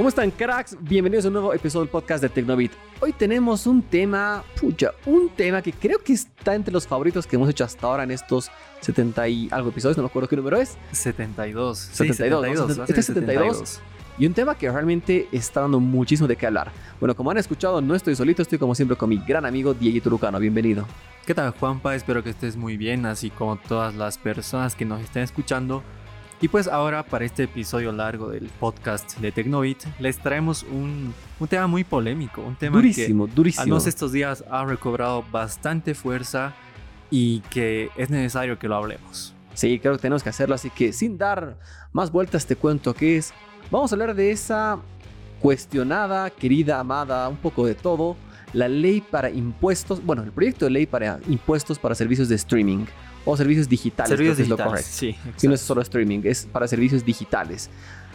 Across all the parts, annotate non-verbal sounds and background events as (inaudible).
¿Cómo están, cracks? Bienvenidos a un nuevo episodio del podcast de Tecnobit. Hoy tenemos un tema, pucha, un tema que creo que está entre los favoritos que hemos hecho hasta ahora en estos 70 y algo episodios, no me acuerdo qué número es. 72. 72. Sí, 72. Este es 72. Y un tema que realmente está dando muchísimo de qué hablar. Bueno, como han escuchado, no estoy solito, estoy como siempre con mi gran amigo Diego Turucano. Bienvenido. ¿Qué tal, Juanpa? Espero que estés muy bien, así como todas las personas que nos estén escuchando. Y pues ahora para este episodio largo del podcast de Tecnovit les traemos un, un tema muy polémico, un tema durísimo, que durísimo. a estos días ha recobrado bastante fuerza y que es necesario que lo hablemos. Sí, creo que tenemos que hacerlo, así que sin dar más vueltas te cuento qué es. Vamos a hablar de esa cuestionada, querida, amada, un poco de todo, la ley para impuestos, bueno, el proyecto de ley para impuestos para servicios de streaming o servicios digitales. Servicios digitales, es lo correcto. sí. Si no es solo streaming, es para servicios digitales.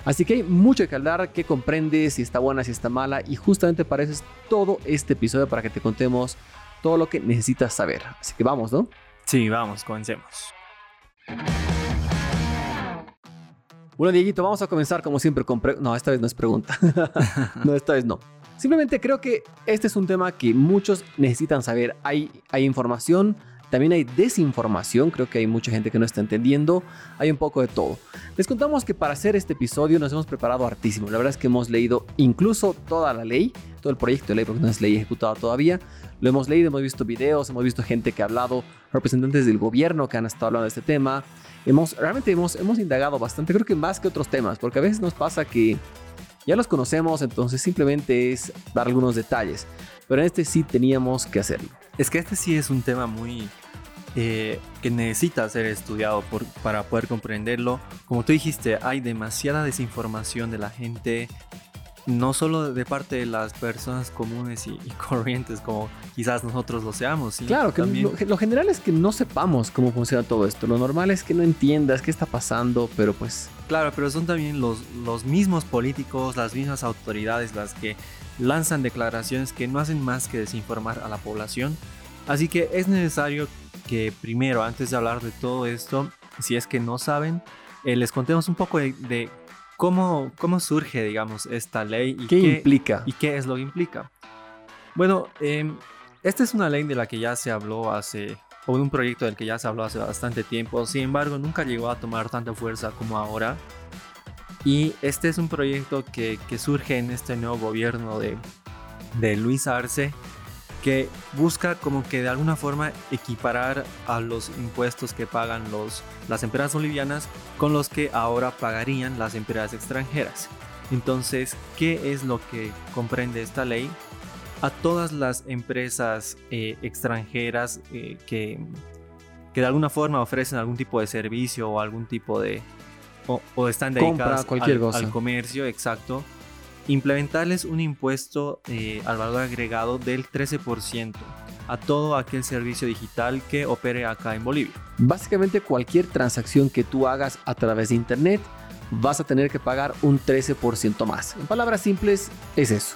Así que hay mucho que hablar, que comprende, si está buena, si está mala, y justamente para eso es todo este episodio, para que te contemos todo lo que necesitas saber. Así que vamos, ¿no? Sí, vamos, comencemos. Bueno, Dieguito, vamos a comenzar como siempre con... No, esta vez no es pregunta. (laughs) no, esta vez no. Simplemente creo que este es un tema que muchos necesitan saber. Hay, hay información, también hay desinformación, creo que hay mucha gente que no está entendiendo, hay un poco de todo. Les contamos que para hacer este episodio nos hemos preparado hartísimo. La verdad es que hemos leído incluso toda la ley, todo el proyecto de ley, porque no es ley ejecutada todavía. Lo hemos leído, hemos visto videos, hemos visto gente que ha hablado, representantes del gobierno que han estado hablando de este tema. Hemos, realmente hemos, hemos indagado bastante, creo que más que otros temas, porque a veces nos pasa que ya los conocemos, entonces simplemente es dar algunos detalles. Pero en este sí teníamos que hacerlo. Es que este sí es un tema muy eh, que necesita ser estudiado por- para poder comprenderlo. Como tú dijiste, hay demasiada desinformación de la gente, no solo de parte de las personas comunes y, y (laughs) corrientes como quizás nosotros lo seamos. sino Claro, que también- lo, lo general es que no sepamos cómo funciona todo esto. Lo normal es que no entiendas qué está pasando, pero pues Claro, pero son también los, los mismos políticos, las mismas autoridades las que lanzan declaraciones que no hacen más que desinformar a la población. Así que es necesario que primero, antes de hablar de todo esto, si es que no saben, eh, les contemos un poco de, de cómo, cómo surge, digamos, esta ley y ¿qué, implica? ¿Y qué es lo que implica? Bueno, em, esta es una ley de la que ya se habló hace, o de un proyecto del que ya se habló hace bastante tiempo, sin embargo nunca llegó a tomar tanta fuerza como ahora. Y este es un proyecto que, que surge en este nuevo gobierno de, de Luis Arce, que busca como que de alguna forma equiparar a los impuestos que pagan los, las empresas bolivianas con los que ahora pagarían las empresas extranjeras. Entonces, ¿qué es lo que comprende esta ley? A todas las empresas eh, extranjeras eh, que, que de alguna forma ofrecen algún tipo de servicio o algún tipo de... o, o están Compra, dedicadas cualquier al, cosa. al comercio, exacto. Implementarles un impuesto eh, al valor agregado del 13% a todo aquel servicio digital que opere acá en Bolivia. Básicamente cualquier transacción que tú hagas a través de internet vas a tener que pagar un 13% más. En palabras simples es eso.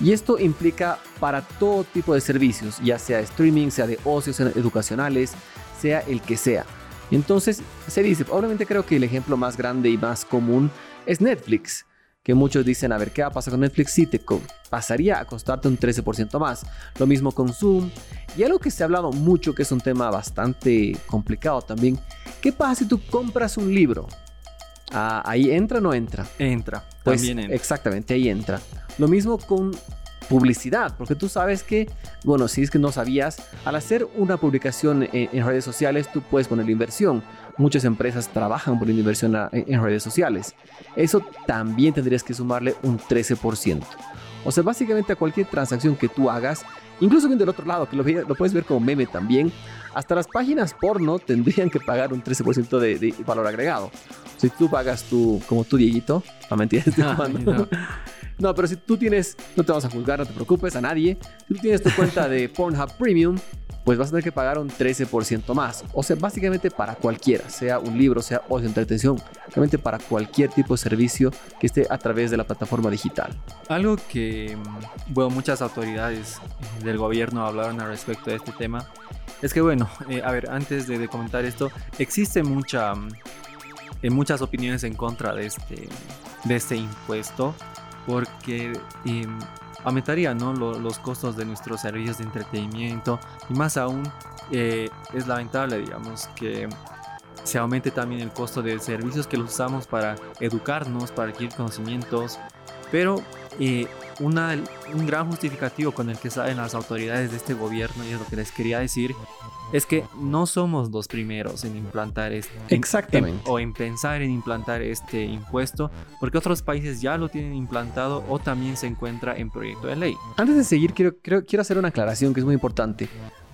Y esto implica para todo tipo de servicios, ya sea streaming, sea de ocios educacionales, sea el que sea. Entonces se dice, obviamente creo que el ejemplo más grande y más común es Netflix, que muchos dicen, a ver, ¿qué va a pasar con Netflix? Sí, te pasaría a costarte un 13% más. Lo mismo con Zoom. Y algo que se ha hablado mucho, que es un tema bastante complicado también, ¿qué pasa si tú compras un libro? Ah, ahí entra o no entra. Entra, Pues también entra. exactamente, ahí entra. Lo mismo con publicidad, porque tú sabes que, bueno, si es que no sabías, al hacer una publicación en, en redes sociales, tú puedes poner inversión. Muchas empresas trabajan poniendo inversión a- en, redes sociales. Eso también tendrías que sumarle un 13%. O sea, básicamente a cualquier transacción que tú hagas, incluso bien del otro lado, que lo, lo puedes ver como meme también, hasta las páginas porno (laughs) tendrían que pagar un 13% de, de valor agregado. Si tú pagas tu, como tú, Dieguito, no mentira, (laughs) estoy Ay, jugando. no. No, pero si tú tienes, no te vamos a juzgar, no te preocupes, a nadie. Si tú tienes tu cuenta de Pornhub Premium, pues vas a tener que pagar un 13% más. O sea, básicamente para cualquiera, sea un libro, sea ocio, entretención, realmente para cualquier tipo de servicio que esté a través de la plataforma digital. Algo que, mm, bueno, muchas autoridades eh, del gobierno hablaron al respecto de este tema es que, bueno, eh, a ver, antes de, comentar esto, existe mucha, mm, eh, muchas opiniones en contra de este, de este impuesto. porque em, aumentaría ¿no? los costos de nuestros servicios de entretenimiento y más aún eh, es lamentable, digamos, que se aumente también el costo de servicios que los usamos para educarnos, para adquirir conocimientos, pero eh, una, un gran justificativo con el que salen las autoridades de este gobierno, y es lo que les quería decir, es que no somos los primeros en implantar este Exactamente. o en pensar en implantar este impuesto, porque otros países ya lo tienen implantado o también se encuentra en proyecto de ley. Antes de seguir, quiero, quiero hacer una aclaración que es muy importante.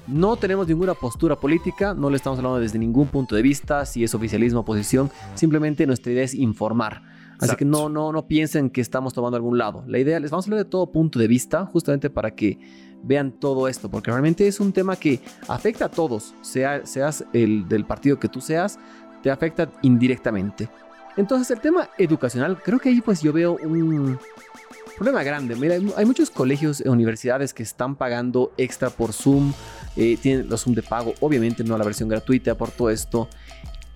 No tenemos ninguna postura política, no le estamos hablando desde ningún punto de vista, si es oficialismo o oposición, simplemente nuestra idea es informar. Así que no, no, no piensen que estamos tomando algún lado. La idea, les vamos a hablar de todo punto de vista, justamente para que vean todo esto, porque realmente es un tema que afecta a todos, sea, seas el del partido que tú seas, te afecta indirectamente. Entonces el tema educacional, creo que ahí pues yo veo un problema grande. Mira, hay muchos colegios e universidades que están pagando extra por Zoom, eh, tienen los Zoom de pago, obviamente no la versión gratuita por todo esto.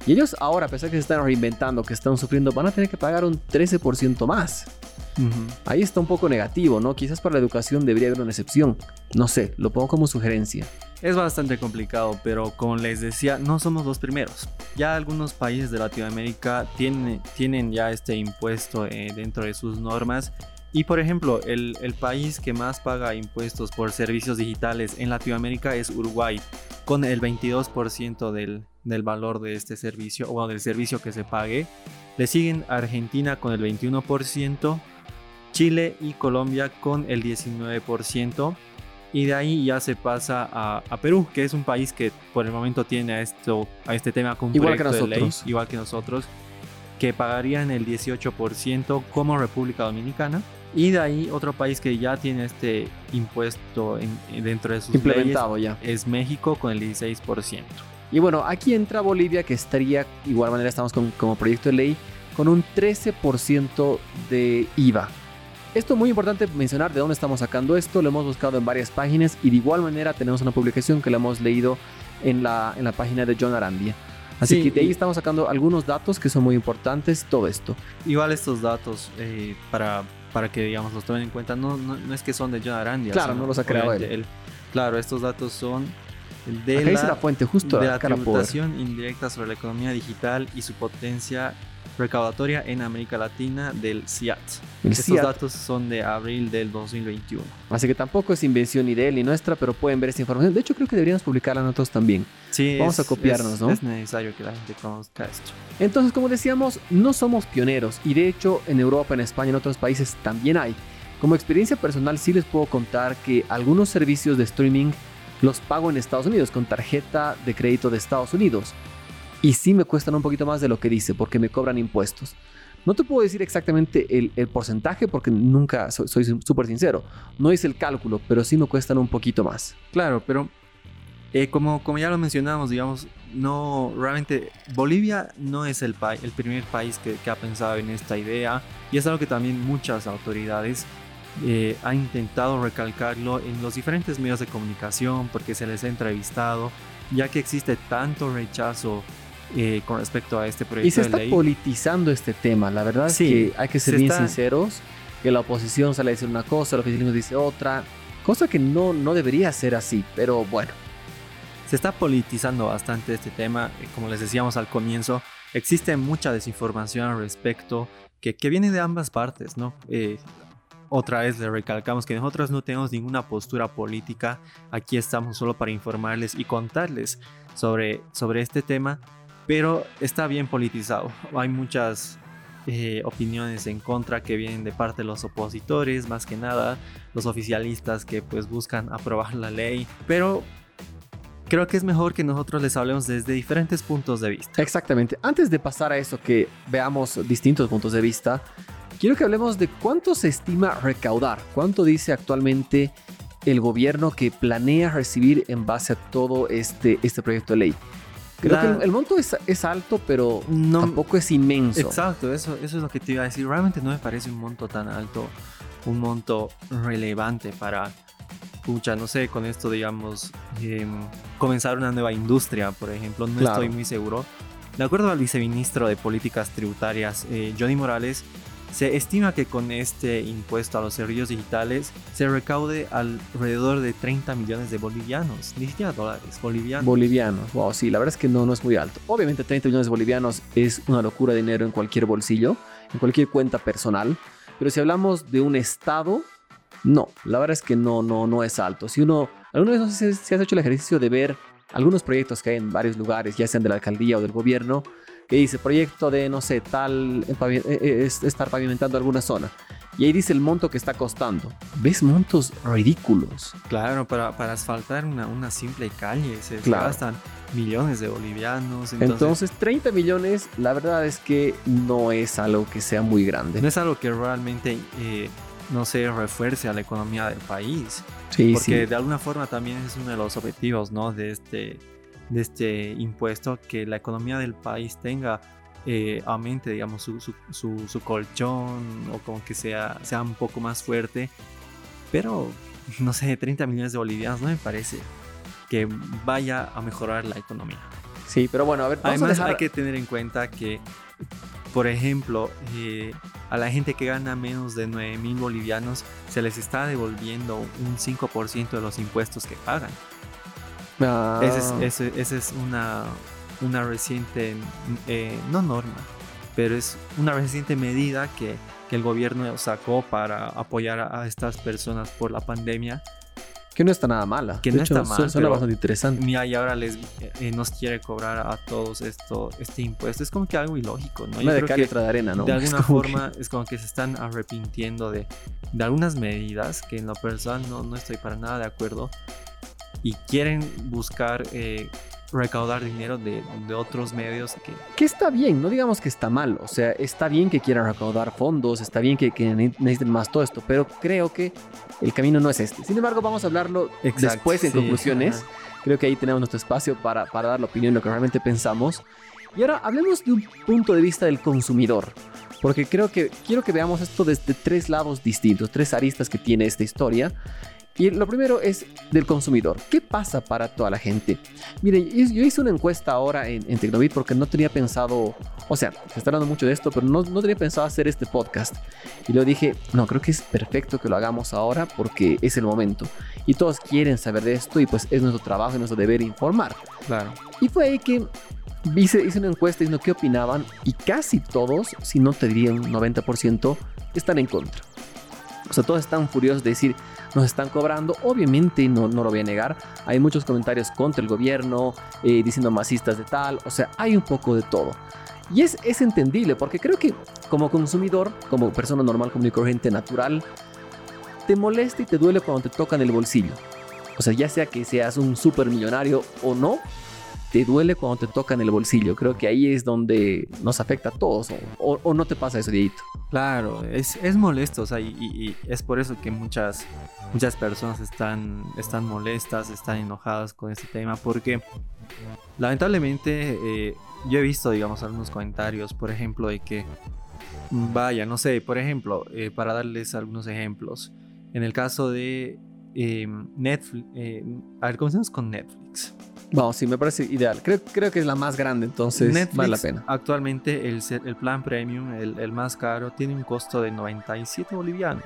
Y ellos ahora, a pesar que se están reinventando, que están sufriendo, van a tener que pagar un 13% más. Ahí está un poco negativo, ¿no? Quizás para la educación debería haber una excepción. No sé, lo pongo como sugerencia. Es bastante complicado, pero como les decía, no somos los primeros. Ya algunos países de Latinoamérica tienen, tienen ya este impuesto eh, dentro de sus normas y por ejemplo, el, país que más paga impuestos por servicios digitales en Latinoamérica es Uruguay, con el 22% del, del, valor de este servicio o del servicio que se pague. Le siguen Argentina con el 21%, Chile y Colombia con el 19%. Y de ahí ya se pasa a, Perú, que es un país que por el momento tiene a, esto, a este tema como igual que nosotros. ley, igual que nosotros, que pagarían el 18% como República Dominicana y de ahí otro país que ya tiene este impuesto dentro de sus Implementado ya. es México con el 16%. Y bueno, aquí entra Bolivia que estaría, igual manera estamos con, como proyecto de ley, con un 13% de IVA. Esto es muy importante mencionar de dónde estamos sacando esto, lo hemos buscado en varias páginas y de igual manera tenemos una publicación que la hemos leído en la, en la página de John Arandia. Así que de ahí estamos sacando algunos datos que son muy importantes, todo esto. Igual estos datos eh, para para que digamos los tomen en cuenta. No, no, es que son de John Arandia. Claro, no los ha creado él. Claro, estos datos son de la, fuente justo de la tributación indirecta sobre la economía digital y su potencia recaudatoria en América Latina del CIAT. Estos datos son de abril del 2021. Así que tampoco es invención ni de él ni nuestra, pero pueden ver esta información. De hecho, creo que deberíamos publicarla nosotros también. Sí, Vamos a copiarnos, ¿no? Es necesario que la gente conozca esto. Entonces, como decíamos, no somos pioneros y de hecho en Europa, en España, en otros países también hay. Como experiencia personal sí les puedo contar que algunos servicios de streaming los pago en Estados Unidos con tarjeta de crédito de Estados Unidos y sí me cuestan un poquito más de lo que dice porque me cobran impuestos. No te puedo decir exactamente el, porcentaje porque nunca soy súper sincero. No hice el cálculo, pero sí me cuestan un poquito más. Claro, pero eh, como, como ya lo mencionamos, digamos, no realmente Bolivia no es el, el primer país que, ha pensado en esta idea y es algo que también muchas autoridades eh, han intentado recalcarlo en los diferentes medios de comunicación porque se les ha entrevistado, ya que existe tanto rechazo eh, con respecto a este proyecto. Y se está politizando este tema, la verdad es que hay que ser bien sinceros, que la oposición sale a decir una cosa, el oficialismo dice otra, cosa que no, no debería ser así, pero bueno. Se está politizando bastante este tema, eh, como les decíamos al comienzo, existe mucha desinformación al respecto que, que viene de ambas partes, ¿no? Eh, otra vez le recalcamos que nosotros no tenemos ninguna postura política, aquí estamos solo para informarles y contarles sobre, sobre este tema pero está bien politizado. Hay muchas eh, opiniones en contra que vienen de parte de los opositores, más que nada los oficialistas que pues buscan aprobar la ley, pero creo que es mejor que nosotros les hablemos desde diferentes puntos de vista. Exactamente. Antes de pasar a eso que veamos distintos puntos de vista, quiero que hablemos de cuánto se estima recaudar, cuánto dice actualmente el gobierno que planea recibir en base a todo este, este proyecto de ley. Creo que el, monto es, alto, pero tampoco es inmenso. Exacto, eso, eso es lo que te iba a decir. Realmente no me parece un monto tan alto, un monto relevante para, pucha, no sé, con esto, digamos, em, comenzar una nueva industria, por ejemplo. No estoy muy seguro. De acuerdo al viceministro de Políticas Tributarias, eh, Johnny Morales, Se estima que con este impuesto a los servicios digitales se recaude alrededor de 30 millones de bolivianos, ni siquiera dólares, bolivianos. Bolivianos, wow, sí, la verdad es que no, no es muy alto. Obviamente 30 millones de bolivianos es una locura de dinero en cualquier bolsillo, en cualquier cuenta personal, pero si hablamos de un estado, no, la verdad es que no, no, no es alto. Si uno, alguna vez no sé si has hecho el ejercicio de ver algunos proyectos que hay en varios lugares, ya sean de la alcaldía o del gobierno, que dice proyecto de, no sé, tal, eh, eh, es estar pavimentando alguna zona. Y ahí dice el monto que está costando. ¿Ves montos ridículos? Claro, para, para asfaltar una, una simple calle se gastan millones de bolivianos. Entonces... 30 millones, la verdad es que no es algo que sea muy grande. No es algo que realmente, eh, no sé, refuerce a la economía del país. Sí, porque de alguna forma también es uno de los objetivos, ¿no? De este de este impuesto, que la economía del país tenga, eh, aumente, digamos, su, su, colchón o como que sea, sea un poco más fuerte. Pero, no sé, 30 millones de bolivianos no me parece que vaya a mejorar la economía. Sí, pero bueno, a ver, además hay que tener en cuenta que, por ejemplo, eh, a la gente que gana menos de 9 mil bolivianos se les está devolviendo un 5% de los impuestos que pagan. Ah. Esa es, una, una reciente, eh, no norma, pero es una reciente medida que, que, el gobierno sacó para apoyar a, estas personas por la pandemia. Que no está nada mala. Que no está mal. Suena bastante interesante. y ahora les, eh, nos quiere cobrar a todos esto, este impuesto. Es como que algo ilógico, ¿no? Una de cal y otra de arena, ¿no? De (laughs) alguna forma es como que se están arrepintiendo de, de algunas medidas que en lo personal no, no estoy para nada de acuerdo y quieren buscar eh, recaudar dinero de, de, otros medios que... Que está bien, no digamos que está mal, o sea, está bien que quieran recaudar fondos, está bien que, que necesiten más todo esto, pero creo que el camino no es este. Sin embargo, vamos a hablarlo después en conclusiones. Creo que ahí tenemos nuestro espacio para, para dar la opinión de lo que realmente pensamos. Y ahora hablemos de un punto de vista del consumidor. Porque creo que quiero que veamos esto desde tres lados distintos, tres aristas que tiene esta historia. Y lo primero es del consumidor. ¿Qué pasa para toda la gente? Miren, yo hice una encuesta ahora en, en Tecnobit porque no tenía pensado, o sea, se está hablando mucho de esto, pero no, no tenía pensado hacer este podcast. Y lo dije, no, creo que es perfecto que lo hagamos ahora porque es el momento. Y todos quieren saber de esto y pues es nuestro trabajo y nuestro deber informar. Claro. Y fue ahí que hice, hice una encuesta diciendo qué opinaban y casi todos, si no te diría un 90%, están en contra. O sea, todos están furiosos de decir, nos están cobrando. Obviamente, no, no lo voy a negar. Hay muchos comentarios contra el gobierno, eh, diciendo masistas de tal. O sea, hay un poco de todo. Y es, es entendible, porque creo que como consumidor, como persona normal, como corriente natural, te molesta y te duele cuando te tocan el bolsillo. O sea, ya sea que seas un super millonario o no, te duele cuando te tocan el bolsillo. Creo que ahí es donde nos afecta a todos. ¿O, no te pasa eso, Dieguito? Claro, es, es molesto. O sea, y, es por eso que muchas, muchas personas están, están molestas, están enojadas con este tema. Porque lamentablemente eh, yo he visto, digamos, algunos comentarios, por ejemplo, de que, vaya, no sé, por ejemplo, eh, para darles algunos ejemplos. En el caso de eh, Netflix, a ver, comencemos con Netflix. No, sí, me parece ideal. Creo, creo que es la más grande, entonces vale la pena. Actualmente el, el plan premium, el, el, más caro, tiene un costo de 97 bolivianos.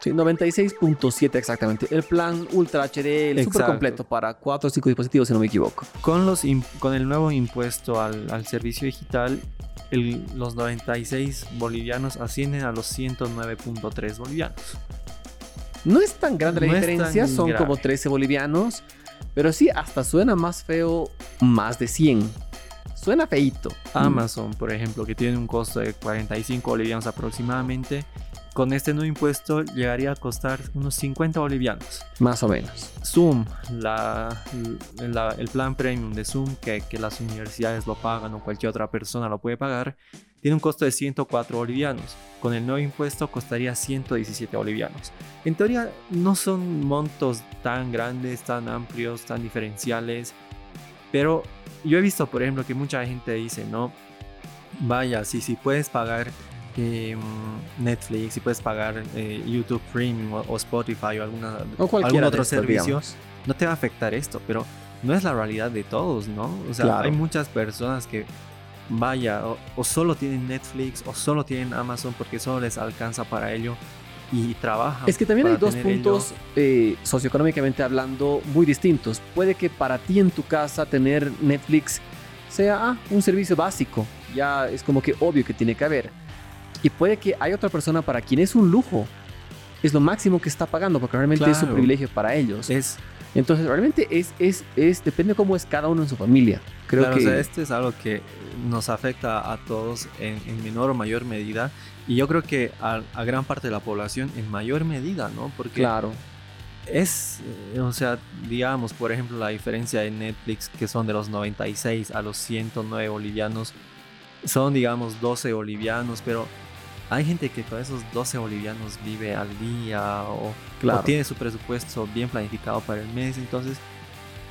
Sí, 96.7 exactamente. El plan Ultra HD, el super completo para 4 o 5 dispositivos, si no me equivoco. Con, los con el nuevo impuesto al, al servicio digital, el, los 96 bolivianos ascienden a los 109.3 bolivianos. No es tan grande la diferencia, son como 13 bolivianos. Pero sí, hasta suena más feo más de 100. Suena feito. Amazon, por ejemplo, que tiene un costo de 45 bolivianos aproximadamente, con este nuevo impuesto llegaría a costar unos 50 bolivianos. Más o menos. Zoom, la, el plan premium de Zoom, que, que las universidades lo pagan o cualquier otra persona lo puede pagar, tiene un costo de 104 bolivianos. Con el nuevo impuesto costaría 117 bolivianos. En teoría no son montos tan grandes, tan amplios, tan diferenciales, pero yo he visto, por ejemplo, que mucha gente dice, no, vaya, si, si puedes pagar em, Netflix, si puedes pagar eh, YouTube Premium o, Spotify o, alguna, algún otro servicio, no te va a afectar esto, pero no es la realidad de todos, ¿no? O sea, hay muchas personas que vaya, o, solo tienen Netflix o solo tienen Amazon porque solo les alcanza para ello y trabajan. Es que también hay dos puntos eh, socioeconómicamente hablando muy distintos. Puede que para ti en tu casa tener Netflix sea ah, un servicio básico, ya es como que obvio que tiene que haber. Y puede que hay otra persona para quien es un lujo, es lo máximo que está pagando porque realmente es un privilegio para ellos. Es entonces, realmente es, es, es, depende cómo es cada uno en su familia. Creo que... O sea, este es algo que nos afecta a todos en, menor o mayor medida. Y yo creo que a, gran parte de la población en mayor medida, ¿no? Porque claro. es, eh, o sea, digamos, por ejemplo, la diferencia de Netflix, que son de los 96 a los 109 bolivianos, son, digamos, 12 bolivianos, pero hay gente que con esos 12 bolivianos vive al día o, tiene su presupuesto bien planificado para el mes. Entonces,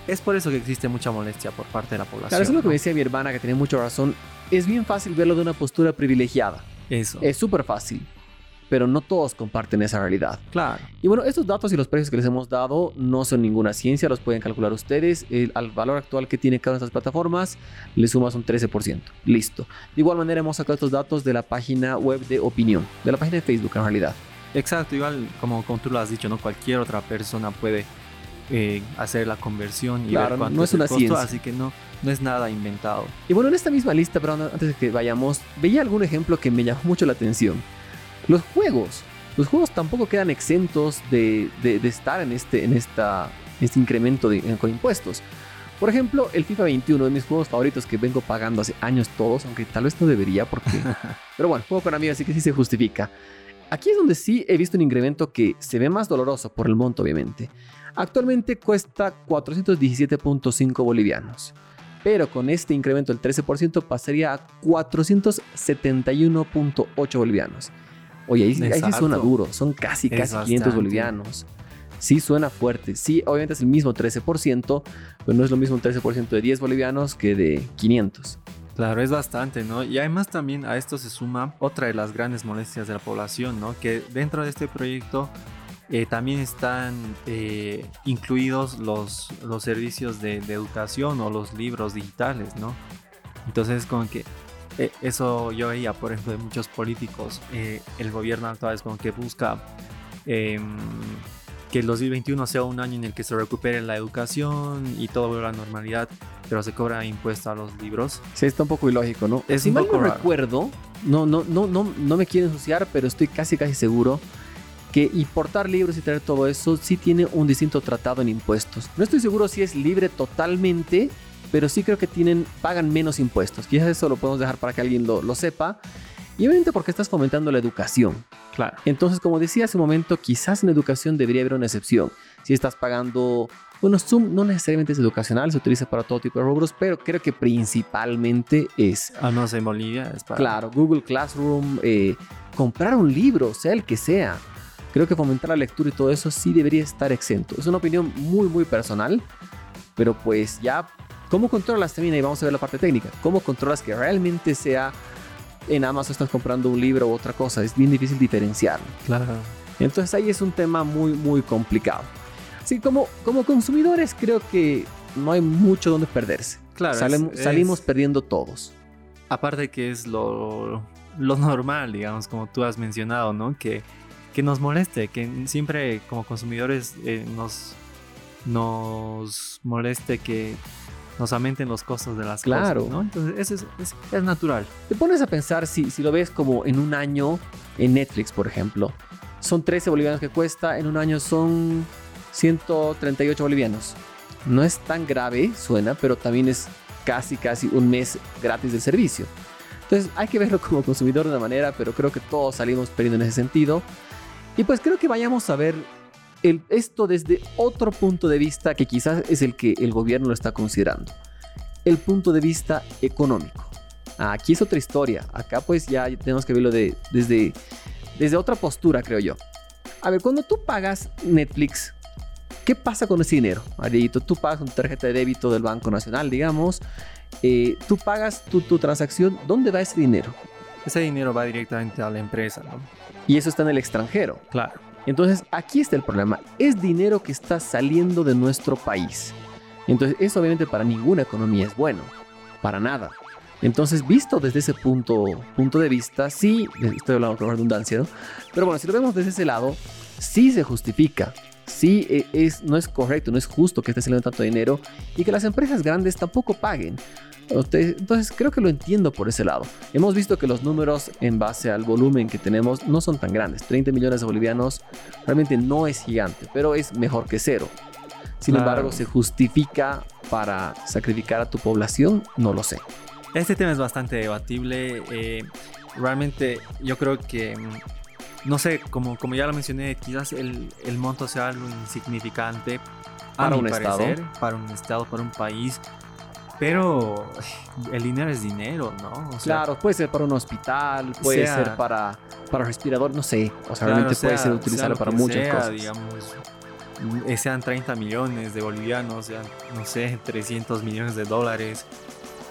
es por eso que existe mucha molestia por parte de la población. Claro, eso es lo que me decía mi hermana, que tenía mucha razón. Es bien fácil verlo de una postura privilegiada. Eso. Es súper fácil pero no todos comparten esa realidad. Claro. Y bueno, estos datos y los precios que les hemos dado no son ninguna ciencia, los pueden calcular ustedes. El, al valor actual que tiene cada una de estas plataformas le sumas un 13%. Listo. De igual manera hemos sacado estos datos de la página web de opinión, de la página de Facebook en realidad. Exacto, igual como, como tú lo has dicho, ¿no? Cualquier otra persona puede eh, hacer la conversión y ver cuánto no es, una ciencia. así que no, no es nada inventado. Y bueno, en esta misma lista, pero antes de que vayamos, veía algún ejemplo que me llamó mucho la atención. Los juegos. Los juegos tampoco quedan exentos de, estar en este, en esta, este incremento con impuestos. Por ejemplo, el FIFA 21, de mis juegos favoritos que vengo pagando hace años todos, aunque tal vez no debería porque... (laughs) pero bueno, juego con amigos, así que sí se justifica. Aquí es donde sí he visto un incremento que se ve más doloroso por el monto, obviamente. Actualmente cuesta 417.5 bolivianos, pero con este incremento del 13% pasaría a 471.8 bolivianos. Oye, ahí, sí suena duro, son casi, casi 500 bolivianos. Sí suena fuerte, sí, obviamente es el mismo 13%, pero no es lo mismo un 13% de 10 bolivianos que de 500. Claro, es bastante, ¿no? Y además también a esto se suma otra de las grandes molestias de la población, ¿no? Que dentro de este proyecto eh, también están eh, incluidos los, los servicios de, de, educación o los libros digitales, ¿no? Entonces, como que eh, eso yo veía, por ejemplo, de muchos políticos. Eh, el gobierno actual es como que busca em, que el 2021 sea un año en el que se recupere la educación y todo vuelva a la normalidad, pero se cobra impuesto a los libros. Sí, está un poco ilógico, ¿no? Es si un mal no recuerdo, no, no, no, no, no me quiero ensuciar, pero estoy casi, casi seguro que importar libros y traer todo eso sí tiene un distinto tratado en impuestos. No estoy seguro si es libre totalmente pero sí creo que tienen, pagan menos impuestos. Quizás eso lo podemos dejar para que alguien lo, lo sepa. Y obviamente porque estás fomentando la educación. Claro. Entonces, como decía hace un momento, quizás en educación debería haber una excepción. Si estás pagando, bueno, Zoom no necesariamente es educacional, se utiliza para todo tipo de rubros, pero creo que principalmente es... Ah, no sé, en Bolivia es para... Claro, Google Classroom, eh, comprar un libro, sea el que sea. Creo que fomentar la lectura y todo eso sí debería estar exento. Es una opinión muy, muy personal, pero pues ya ¿Cómo controlas también? Ahí vamos a ver la parte técnica. ¿Cómo controlas que realmente sea en Amazon estás comprando un libro u otra cosa? Es bien difícil diferenciarlo. Claro. Entonces ahí es un tema muy, muy complicado. Así como, como consumidores creo que no hay mucho donde perderse. Claro. Salimos perdiendo todos. Aparte que es lo, lo normal, digamos, como tú has mencionado, ¿no? Que, que nos moleste, que siempre como consumidores eh, nos, nos moleste que nos aumenten los costos de las claro. cosas, ¿no? Entonces, eso es, es, natural. Te pones a pensar, si, si lo ves como en un año, en Netflix, por ejemplo, son 13 bolivianos que cuesta, en un año son 138 bolivianos. No es tan grave, suena, pero también es casi, casi un mes gratis del servicio. Entonces hay que verlo como consumidor de una manera, pero creo que todos salimos perdiendo en ese sentido. Y pues creo que vayamos a ver esto desde otro punto de vista que quizás es el que el gobierno lo está considerando. El punto de vista económico. Aquí es otra historia. Acá pues ya tenemos que verlo de, desde, desde otra postura, creo yo. A ver, cuando tú pagas Netflix, ¿qué pasa con ese dinero? Arielito, tú pagas una tarjeta de débito del Banco Nacional, digamos. Eh, tú pagas tu, tu transacción. ¿Dónde va ese dinero? Ese dinero va directamente a la empresa, ¿no? Y eso está en el extranjero. Claro. Entonces, aquí está el problema. Es dinero que está saliendo de nuestro país. Entonces, eso obviamente para ninguna economía es bueno. Para nada. Entonces, visto desde ese punto, punto de vista, sí, estoy hablando con redundancia. Pero bueno, si lo vemos desde ese lado, sí se justifica. Sí, e, es, no es correcto, no es justo que esté saliendo tanto dinero y que las empresas grandes tampoco paguen. Entonces creo que lo entiendo por ese lado. Hemos visto que los números en base al volumen que tenemos no son tan grandes. 30 millones de bolivianos realmente no es gigante, pero es mejor que cero. Sin embargo, ¿se justifica para sacrificar a tu población? No lo sé. Este tema es bastante debatible. Eh, realmente yo creo que, mm, no sé, como, como ya lo mencioné, quizás el, el monto sea algo insignificante para un parecer, estado. para un estado, para un país. Pero (sighs) el dinero es dinero, ¿no? claro, puede ser para un hospital, puede ser para, para respirador, no sé. O sea, realmente puede ser utilizarlo para muchas cosas. Digamos, eh, sean 30 millones de bolivianos, sean, no sé, 300 millones de dólares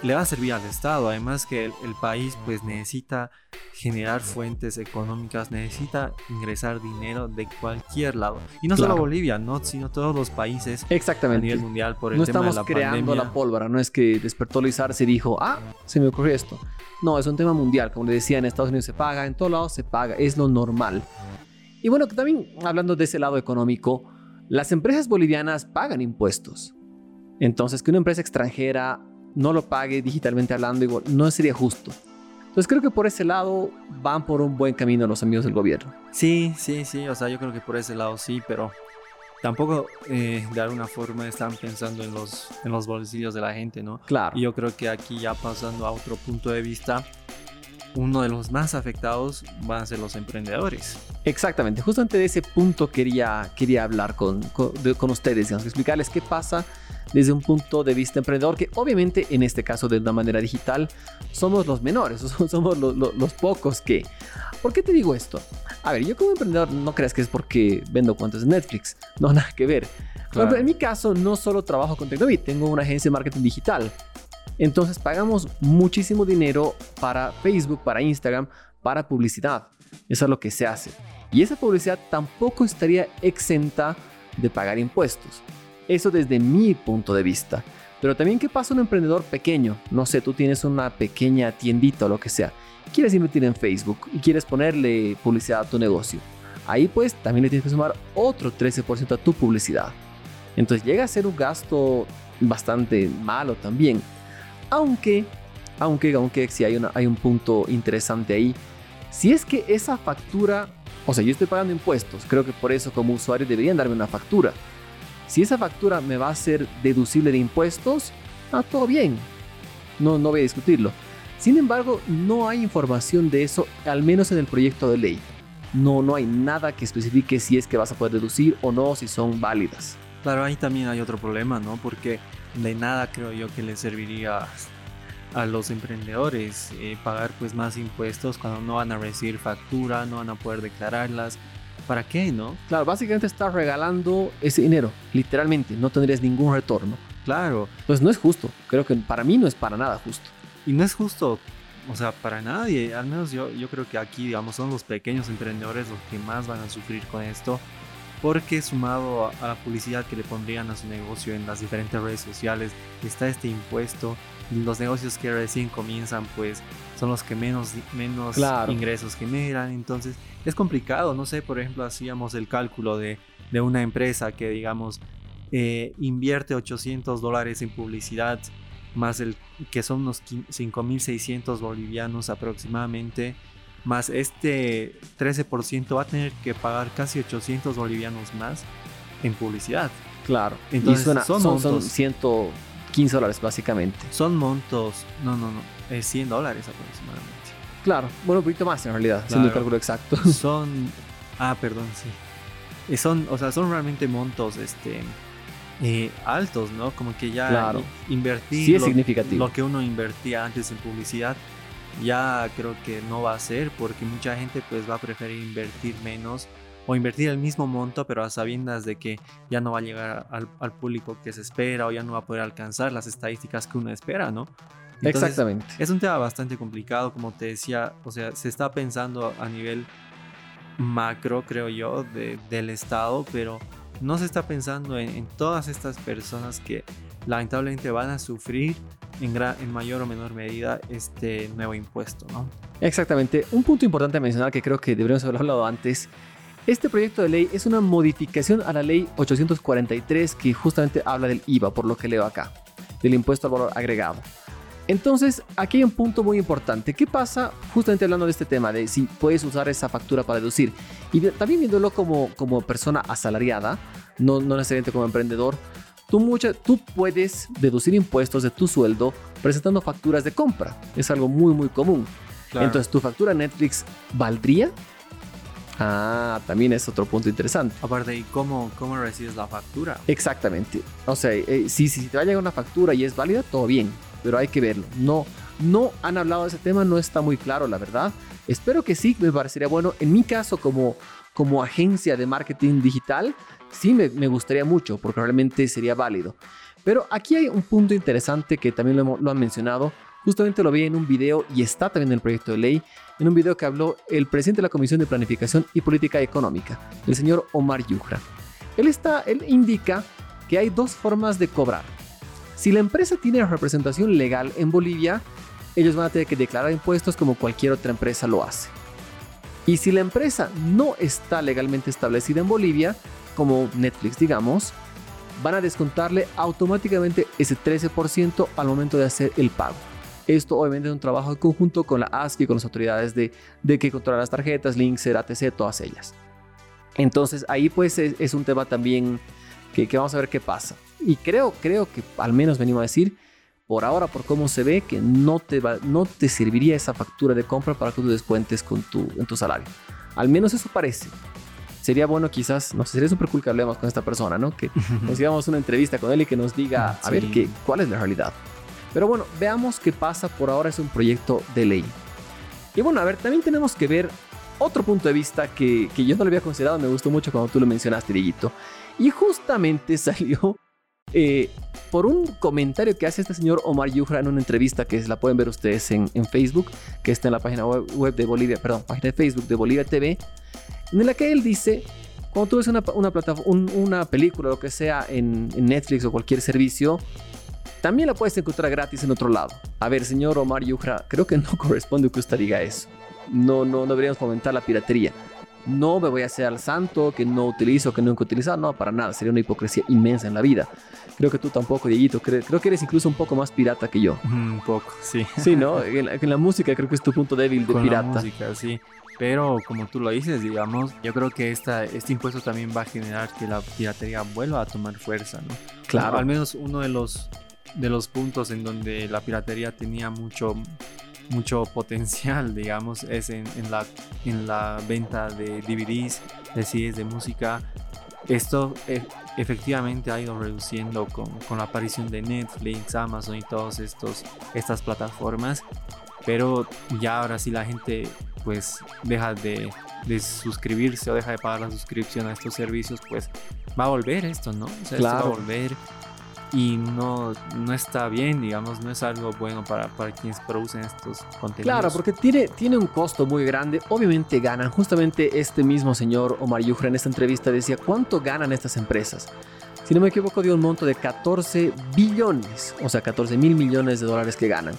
le va a servir al Estado. Además que el, país pues necesita generar fuentes económicas, necesita ingresar dinero de cualquier lado. Y no solo Bolivia, ¿no? sino todos los países Exactamente. a nivel mundial por el no tema de la creando la pólvora, no es que despertó Luis y dijo, ah, se me ocurrió esto. No, es un tema mundial, como le decía, en Estados Unidos se paga, en todos lados se paga, es lo normal. Y bueno, también hablando de ese lado económico, las empresas bolivianas pagan impuestos. Entonces, que una empresa extranjera no lo pague digitalmente hablando, igual, no sería justo. Entonces creo que por ese lado van por un buen camino los amigos del gobierno. Sí, sí, sí, o sea, yo creo que por ese lado sí, pero tampoco eh, de alguna forma están pensando en los, en los bolsillos de la gente, ¿no? Claro. Y yo creo que aquí ya pasando a otro punto de vista, uno de los más afectados van a ser los emprendedores. Exactamente, justamente de ese punto quería, quería hablar con, con, con ustedes, digamos, explicarles qué pasa desde un punto de vista emprendedor, que obviamente en este caso de una manera digital somos los menores, (laughs) somos los, pocos que... ¿Por qué te digo esto? A ver, yo como emprendedor no creas que es porque vendo cuentas de Netflix, (laughs) no, nada que ver. en mi caso no solo trabajo con Tecnobit, tengo una agencia de marketing digital. Entonces pagamos muchísimo dinero para Facebook, para Instagram, para publicidad. Eso es lo que se hace. Y esa publicidad tampoco estaría exenta de pagar impuestos. Eso desde mi punto de vista. Pero también, ¿qué pasa un emprendedor pequeño? No sé, tú tienes una pequeña tiendita o lo que sea. Quieres invertir en Facebook y quieres ponerle publicidad a tu negocio. Ahí pues también le tienes que sumar otro 13% a tu publicidad. Entonces llega a ser un gasto bastante malo también. Aunque, aunque, aunque si hay, una, hay un punto interesante ahí. Si es que esa factura, o sea, yo estoy pagando impuestos, creo que por eso como usuario deberían darme una factura. Si esa factura me va a ser deducible de impuestos, ah, todo bien. No, no voy a discutirlo. Sin embargo, no hay información de eso, al menos en el proyecto de ley. No, no hay nada que especifique si es que vas a poder deducir o no, si son válidas. Claro, ahí también hay otro problema, ¿no? Porque de nada creo yo que le serviría a los emprendedores eh, pagar pues más impuestos cuando no van a recibir factura, no van a poder declararlas, ¿Para qué, no? Claro, básicamente estás regalando ese dinero, literalmente, no tendrías ningún retorno. Claro. Pues no es justo, creo que para mí no es para nada justo. Y no es justo, o sea, para nadie, al menos yo, yo creo que aquí, digamos, son los pequeños emprendedores los que más van a sufrir con esto, porque sumado a, la publicidad que le pondrían a su negocio en las diferentes redes sociales, está este impuesto, los negocios que recién comienzan, pues son los que menos, menos ingresos generan, entonces es complicado, no sé, por ejemplo, hacíamos el cálculo de, de una empresa que, digamos, eh, invierte 800 dólares en publicidad, más el que son unos 5.600 bolivianos aproximadamente, más este 13% va a tener que pagar casi 800 bolivianos más en publicidad. Claro, entonces son, son, 115 dólares básicamente. Son montos, no, no, no, es 100 dólares aproximadamente. Claro, bueno, un poquito más en realidad, siendo el cálculo exacto. Son. Ah, perdón, sí. Son, o sea, son realmente montos este, eh, altos, ¿no? Como que ya claro. invertir sí es lo, significativo. lo que uno invertía antes en publicidad, ya creo que no va a ser, porque mucha gente pues va a preferir invertir menos o invertir el mismo monto, pero a sabiendas de que ya no va a llegar al, al, público que se espera o ya no va a poder alcanzar las estadísticas que uno espera, ¿no? Exactamente. Es un tema bastante complicado, como te decía, o sea, se está pensando a nivel macro, creo yo, del Estado, pero no se está pensando en, todas estas personas que lamentablemente van a sufrir en, mayor o menor medida este nuevo impuesto. Exactamente. Un punto importante a mencionar que creo que deberíamos haber hablado antes. Este proyecto de ley es una modificación a la ley 843 que justamente habla del IVA, por lo que leo acá, del impuesto al valor agregado. Entonces, aquí hay un punto muy importante. ¿Qué pasa justamente hablando de este tema de si puedes usar esa factura para deducir? Y también viéndolo como, como persona asalariada, no, no necesariamente como emprendedor, tú, mucha, tú puedes deducir impuestos de tu sueldo presentando facturas de compra. Es algo muy, muy común. Entonces, ¿tu factura Netflix valdría? Ah, también es otro punto interesante. Aparte, ¿y cómo, cómo recibes la factura? Exactamente. O sea, eh, si, si te va a llegar una factura y es válida, todo bien pero hay que verlo. No, no han hablado de ese tema, no está muy claro, la verdad. Espero que sí, me parecería bueno. En mi caso, como, como agencia de marketing digital, sí me, gustaría mucho, porque realmente sería válido. Pero aquí hay un punto interesante que también lo, lo han mencionado. Justamente lo vi en un video y está también en el proyecto de ley, en un video que habló el presidente de la Comisión de Planificación y Política Económica, el señor Omar Yujra. Él, está, él indica que hay dos formas de cobrar. Si la empresa tiene representación legal en Bolivia, ellos van a tener que declarar impuestos como cualquier otra empresa lo hace. Y si la empresa no está legalmente establecida en Bolivia, como Netflix digamos, van a descontarle automáticamente ese 13% al momento de hacer el pago. Esto obviamente es un trabajo en conjunto con la ASCII, con las autoridades de, de que controlan las tarjetas, links, ATC, todas ellas. Entonces ahí pues es, un tema también que, que vamos a ver qué pasa. Y creo, creo que al menos venimos a decir, por ahora, por cómo se ve, que no te, va, no te serviría esa factura de compra para que tú descuentes con tu, en tu salario. Al menos eso parece. Sería bueno quizás, no sé, sería súper cool que hablemos con esta persona, ¿no? Que nos hagamos una entrevista con él y que nos diga, a ver, qué, cuál es la realidad. Pero bueno, veamos qué pasa. Por ahora es un proyecto de ley. Y bueno, a ver, también tenemos que ver otro punto de vista que, que yo no lo había considerado. Me gustó mucho cuando tú lo mencionaste, Dieguito. Y justamente (laughs) salió eh, por un comentario que hace este señor Omar Yujra en una entrevista que la pueden ver ustedes en, Facebook, que está en la página web, de Bolivia, perdón, página de Facebook de Bolivia TV, en la que él dice, cuando tú ves una, una, una película lo que sea en, Netflix o cualquier servicio, también la puedes encontrar gratis en otro lado. A ver, señor Omar Yujra, creo que no (laughs) corresponde que usted diga eso. No, no, no deberíamos fomentar la piratería. No me voy a hacer al santo que no utilizo, que nunca he utilizado. No, para nada. Sería una hipocresía inmensa en la vida. Creo que tú tampoco, Dieguito. Creo, creo que eres incluso un poco más pirata que yo. Un poco, sí. Sí, ¿no? (laughs) En la, música creo que es tu punto débil de pirata. La música, sí. Pero como tú lo dices, digamos, yo creo que esta, este impuesto también va a generar que la piratería vuelva a tomar fuerza, ¿no? Claro. Al menos uno de los, de los puntos en donde la piratería tenía mucho mucho potencial, (laughs) digamos, es en, la, en la venta de DVDs, de CDs de música. Esto e, efectivamente ha ido reduciendo con, con, la aparición de Netflix, Amazon y todas estas plataformas. Pero ya ahora sí la gente pues deja de, de, suscribirse o deja de pagar la suscripción a estos servicios, pues va a volver esto, ¿no? O sea, esto va a volver y no, no está bien, digamos, no es algo bueno para, para quienes producen estos contenidos. Claro, porque tiene, tiene un costo muy grande, obviamente ganan. Justamente este mismo señor Omar Yujra en esta entrevista decía, ¿cuánto ganan estas empresas? Si no me equivoco, dio un monto de 14 billones, o sea, 14 mil millones de dólares que ganan.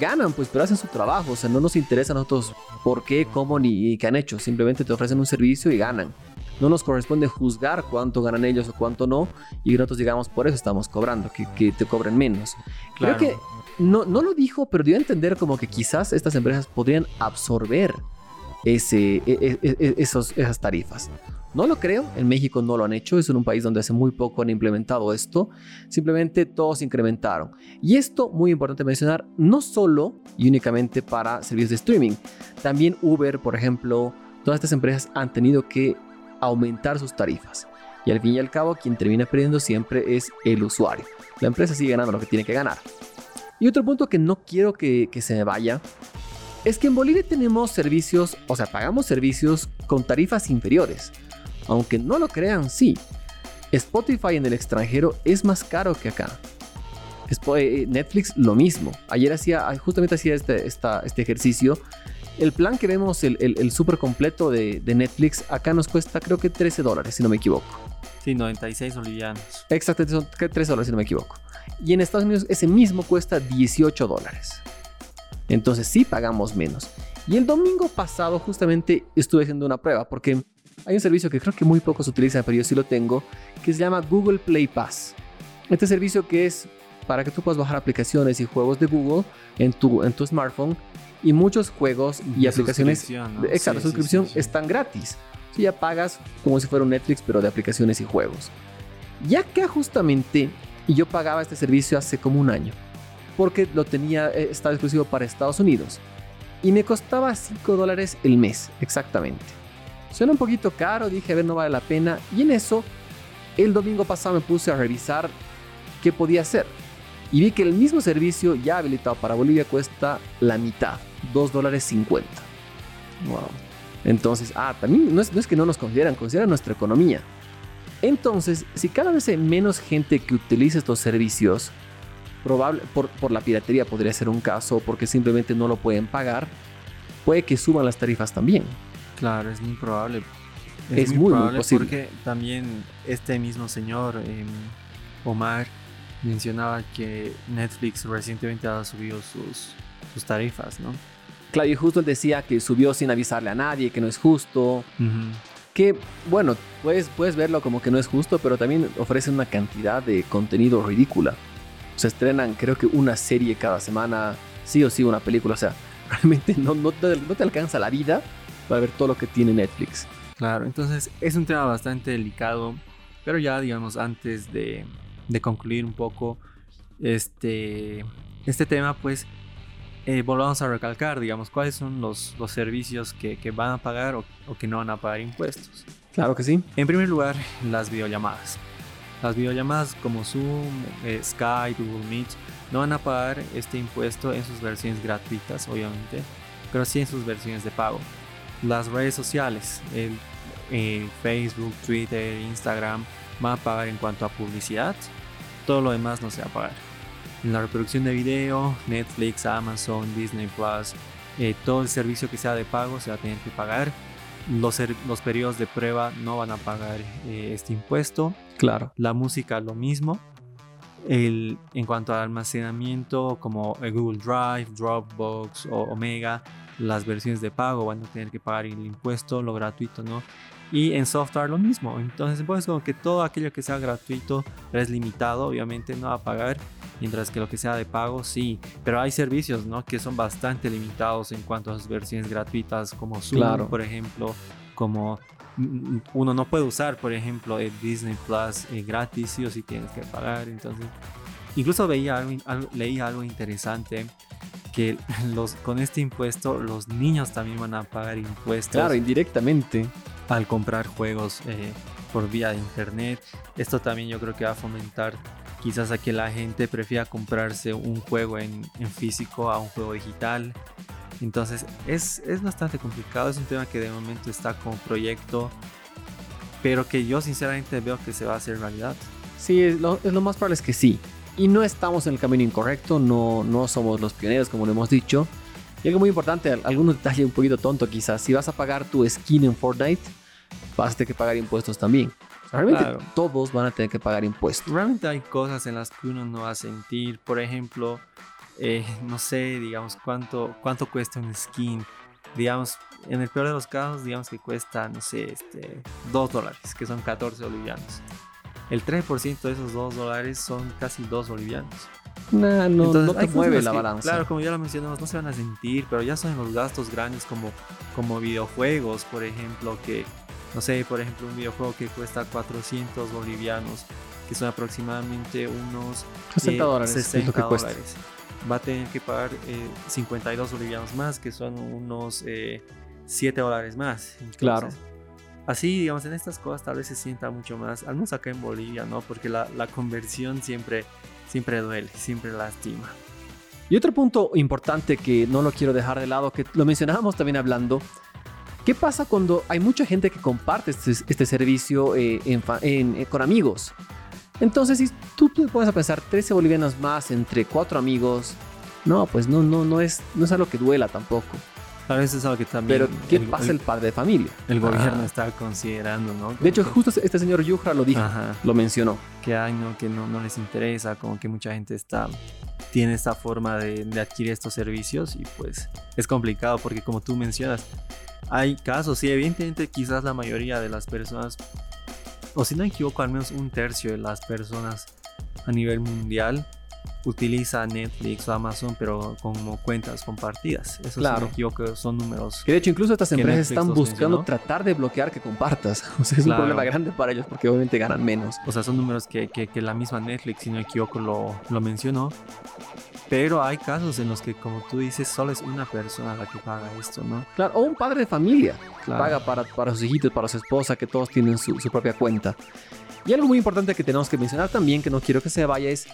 Ganan, pues, pero hacen su trabajo, o sea, no nos interesa a nosotros por qué, cómo ni qué han hecho, simplemente te ofrecen un servicio y ganan no nos corresponde juzgar cuánto ganan ellos o cuánto no, y nosotros digamos, por eso estamos cobrando, que, te cobren menos. Creo que no, no lo dijo, pero dio a entender como que quizás estas empresas podrían absorber ese, e, e, e, esos, esas tarifas. No lo creo, en México no lo han hecho, es un país donde hace muy poco han implementado esto, simplemente todos incrementaron. Y esto, muy importante mencionar, no solo y únicamente para servicios de streaming, también Uber, por ejemplo, todas estas empresas han tenido que aumentar sus tarifas. Y al fin y al cabo, quien termina perdiendo siempre es el usuario. La empresa sigue ganando lo que tiene que ganar. Y otro punto que no quiero que, se me vaya es que en Bolivia tenemos servicios, o sea, pagamos servicios con tarifas inferiores. Aunque no lo crean, sí. Spotify en el extranjero es más caro que acá. Eh, Netflix lo mismo. Ayer hacía, justamente hacía este, este ejercicio El plan que vemos, el, el, super completo de, de, Netflix, acá nos cuesta creo que 13 dólares, si no me equivoco. Sí, 96 bolivianos. Exacto, son 13 dólares, si no me equivoco. Y en Estados Unidos ese mismo cuesta 18 dólares. Entonces sí pagamos menos. Y el domingo pasado justamente estuve haciendo una prueba porque hay un servicio que creo que muy pocos utilizan, pero yo sí lo tengo, que se llama Google Play Pass. Este servicio que es para que tú puedas bajar aplicaciones y juegos de Google en tu, en tu smartphone y muchos juegos y aplicaciones exacto, suscripción están gratis. Si ya pagas como si fuera un Netflix, pero de aplicaciones y juegos. Ya que justamente, yo pagaba este servicio hace como un año, porque lo tenía, eh, estaba exclusivo para Estados Unidos, y me costaba 5 dólares el mes, exactamente. Suena un poquito caro, dije, a ver, no vale la pena, y en eso, el domingo pasado me puse a revisar qué podía hacer. Y vi que el mismo servicio ya habilitado para Bolivia cuesta la mitad, 2 dólares 50. Wow. Entonces, ah, también no es, que no nos consideran, consideran nuestra economía. Entonces, si cada vez hay menos gente que utiliza estos servicios, probable, por, por la piratería podría ser un caso, porque simplemente no lo pueden pagar, puede que suban las tarifas también. Claro, es muy probable. Es, muy, probable posible. porque también este mismo señor, em, Omar, mencionaba que Netflix recientemente ha subido sus, sus tarifas, ¿no? Y justo él decía que subió sin avisarle a nadie, que no es justo. Que, bueno, puedes, puedes verlo como que no es justo, pero también ofrecen una cantidad de contenido ridícula. Se estrenan, creo que una serie cada semana, sí o sí una película. O sea, (laughs) realmente no, no, te, no te alcanza la vida para ver todo lo que tiene Netflix. Claro, entonces es un tema bastante delicado, pero ya, digamos, antes de, de concluir un poco este, este tema, pues eh, volvamos a recalcar, digamos, cuáles son los, los servicios que, que, van a pagar o, que no van a pagar impuestos. Claro que sí. En primer lugar, las videollamadas. Las videollamadas como Zoom, eh, Skype, Google Meet, no van a pagar este impuesto en sus versiones gratuitas, obviamente, pero sí en sus versiones de pago. Las redes sociales, el, eh, Facebook, Twitter, Instagram, van a pagar en cuanto a publicidad. Todo lo demás no se va a pagar en la reproducción de video, Netflix, Amazon, Disney Plus, eh, todo el servicio que sea de pago se va a tener que pagar. Los, los periodos de prueba no van a pagar eh, este impuesto. Claro. La música lo mismo. El, en cuanto al almacenamiento como Google Drive, Dropbox o Omega, las versiones de pago van a tener que pagar el impuesto, lo gratuito no. Y en software lo mismo. Entonces, pues como que todo aquello que sea gratuito, es limitado, obviamente no va a pagar mientras que lo que sea de pago sí, pero hay servicios ¿no? que son bastante limitados en cuanto a sus versiones gratuitas como Zoom, por ejemplo, como mm, mm, uno no puede usar, por ejemplo, el Disney Plus eh, gratis, sí o sí tienes que pagar, entonces... Incluso veía algo, leí algo interesante que (laughs) los, con este impuesto los niños también van a pagar impuestos. Claro, indirectamente. Al comprar juegos eh, por vía de internet. Esto también yo creo que va a fomentar quizás a que la gente prefiera comprarse un juego en, físico a un juego digital. Entonces es, es, bastante complicado, es un tema que de momento está como proyecto, pero que yo sinceramente veo que se va a hacer realidad. Sí, es lo, es lo más probable es que sí. Y no estamos en el camino incorrecto, no, no somos los pioneros como lo hemos dicho. Y algo muy importante, algún detalle un poquito tonto quizás, si vas a pagar tu skin en Fortnite, vas a tener que pagar impuestos también. Realmente todos van a tener que pagar impuestos. Realmente hay cosas en las que uno no va a sentir. Por ejemplo, eh, no sé, digamos, cuánto, cuánto cuesta un skin. Digamos, en el peor de los casos, digamos que cuesta, no sé, este, 2 dólares, que son 14 bolivianos. El 3% de esos 2 dólares son casi 2 bolivianos. no, no te mueve la balanza. Claro, como ya lo mencionamos, no se van a sentir, pero ya son los gastos grandes como, como videojuegos, por ejemplo, que no sé, por ejemplo, un videojuego que cuesta 400 bolivianos, que son aproximadamente unos 60 eh, dólares. 60 dólares. Va a tener que pagar 52 eh, bolivianos más, que son unos 7 eh, dólares más. claro. Así, digamos, en estas cosas tal vez se sienta mucho más, al menos acá en Bolivia, ¿no? Porque la, la conversión siempre, siempre duele, siempre lastima. Y otro punto importante que no lo quiero dejar de lado, que lo mencionábamos también hablando, ¿Qué pasa cuando hay mucha gente que comparte este, este servicio eh, eh, con amigos? Entonces, si tú te pones a pensar 13 bolivianos más entre cuatro amigos, no, pues no, no, no, es, no es algo que duela tampoco. A veces es algo que también... Pero, ¿qué pasa el, padre de familia? El gobierno ah. está considerando, ¿no? De hecho, justo este señor Yuhra lo dijo, lo mencionó. Que hay, ¿no? Que no, no les interesa, como que mucha gente está tiene esta forma de, de, adquirir estos servicios y pues es complicado porque como tú mencionas, hay casos, y evidentemente quizás la mayoría de las personas, o si no me equivoco, al menos un tercio de las personas a nivel mundial utiliza Netflix o Amazon, pero como cuentas compartidas. Eso claro. me equivoco, son números. Que de hecho, incluso estas empresas están buscando tratar de bloquear que compartas. (laughs) O sea, es un problema grande para ellos porque obviamente ganan menos. O sea, son números que, que, que la misma Netflix, si no me equivoco, lo, lo mencionó. Pero hay casos en los que, como tú dices, solo es una persona la que paga esto, ¿no? Claro, o un padre de familia paga para, para sus hijitos, para su esposa, que todos tienen su, su propia cuenta. Y algo muy importante que tenemos que mencionar también, que no quiero que se vaya, es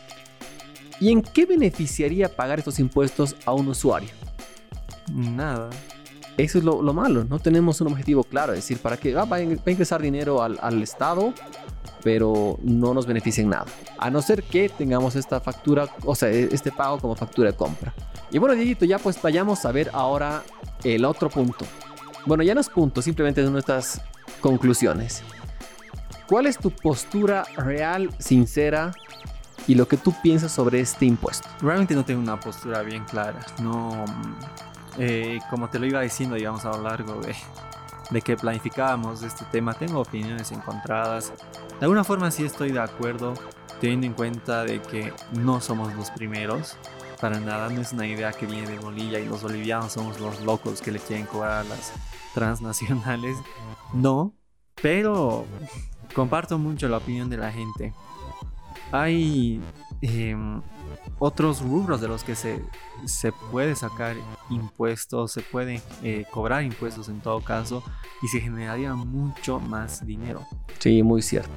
¿y en qué beneficiaría pagar estos impuestos a un usuario? Nada. Eso es lo, lo malo, no tenemos un objetivo claro, es decir, ¿para qué ah, va, a ingresar dinero al, al Estado? pero no nos beneficia en nada. A no ser que tengamos esta factura, o sea, este pago como factura de compra. Y bueno, Dieguito, ya pues vayamos a ver ahora el otro punto. Bueno, ya no es punto, simplemente son nuestras conclusiones. ¿Cuál es tu postura real, sincera y lo que tú piensas sobre este impuesto? Realmente no tengo una postura bien clara. No, eh, como te lo iba diciendo, digamos, a lo largo de, de que planificábamos este tema, tengo opiniones encontradas. De alguna forma sí estoy de acuerdo, teniendo en cuenta de que no somos los primeros. Para nada, no es una idea que viene de Bolivia y los bolivianos somos los locos que le quieren cobrar a las transnacionales. No, pero comparto mucho la opinión de la gente. Hay em, otros rubros de los que se, se puede sacar impuestos, se puede eh, cobrar impuestos en todo caso y se generaría mucho más dinero. Sí, muy cierto.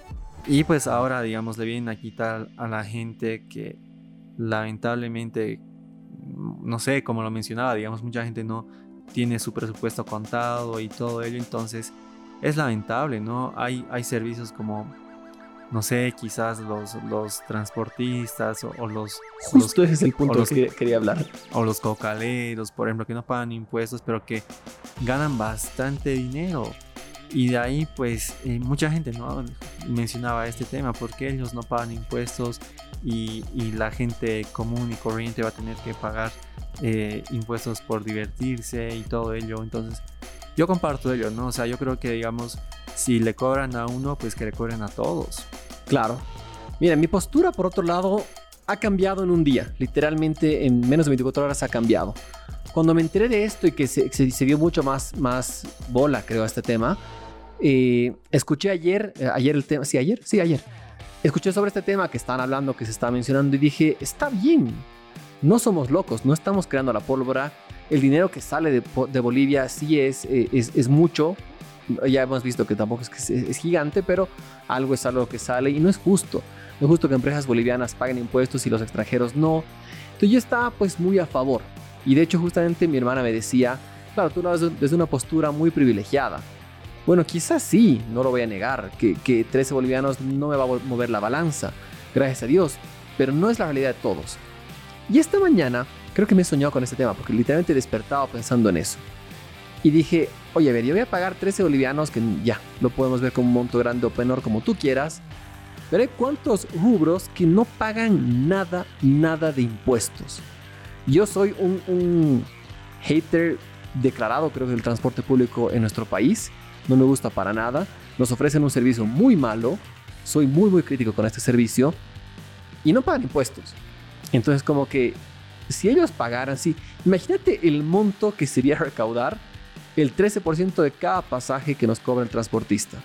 Y pues ahora, digamos, le vienen a quitar a la gente que lamentablemente, no sé, como lo mencionaba, digamos, mucha gente no tiene su presupuesto contado y todo ello, entonces es lamentable, ¿no? Hay, hay servicios como, no sé, quizás los, los transportistas o, los... Justo ese es el punto que quería hablar. O los cocaleros, por ejemplo, que no pagan impuestos, pero que ganan bastante dinero. Y de ahí, pues, eh, mucha gente ¿no? mencionaba este tema, porque ellos no pagan impuestos y, y, la gente común y corriente va a tener que pagar eh, impuestos por divertirse y todo ello. Entonces, yo comparto ello, ¿no? O sea, yo creo que, digamos, si le cobran a uno, pues que le cobren a todos. Claro. Mira, mi postura, por otro lado, ha cambiado en un día. Literalmente, en menos de 24 horas ha cambiado. Cuando me enteré de esto y que se, se, dio mucho más, más bola, creo, a este tema, eh, escuché ayer, eh, ayer el tema, sí, ayer, sí, ayer. Escuché sobre este tema que están hablando, que se está mencionando y dije, está bien, no somos locos, no estamos creando la pólvora, el dinero que sale de, Bolivia sí es, eh, es, es, mucho. Ya hemos visto que tampoco es, que es, gigante, pero algo es algo que sale y no es justo. No es justo que empresas bolivianas paguen impuestos y los extranjeros no. Entonces yo estaba pues muy a favor. Y de hecho justamente mi hermana me decía, claro, tú lo haces desde una postura muy privilegiada. Bueno, quizás sí, no lo voy a negar, que, que 13 bolivianos no me va a mover la balanza, gracias a Dios, pero no es la realidad de todos. Y esta mañana creo que me he soñado con este tema, porque literalmente he despertado pensando en eso. Y dije, oye, a ver, yo voy a pagar 13 bolivianos, que ya, lo podemos ver como un monto grande o menor como tú quieras. Pero hay cuántos rubros que no pagan nada, nada de impuestos. Yo soy un, un hater declarado, creo del transporte público en nuestro país. No me gusta para nada. Nos ofrecen un servicio muy malo. Soy muy, muy crítico con este servicio. Y no pagan impuestos. Entonces, como que si ellos pagaran, sí, imagínate el monto que sería recaudar el 13% de cada pasaje que nos cobra el transportista.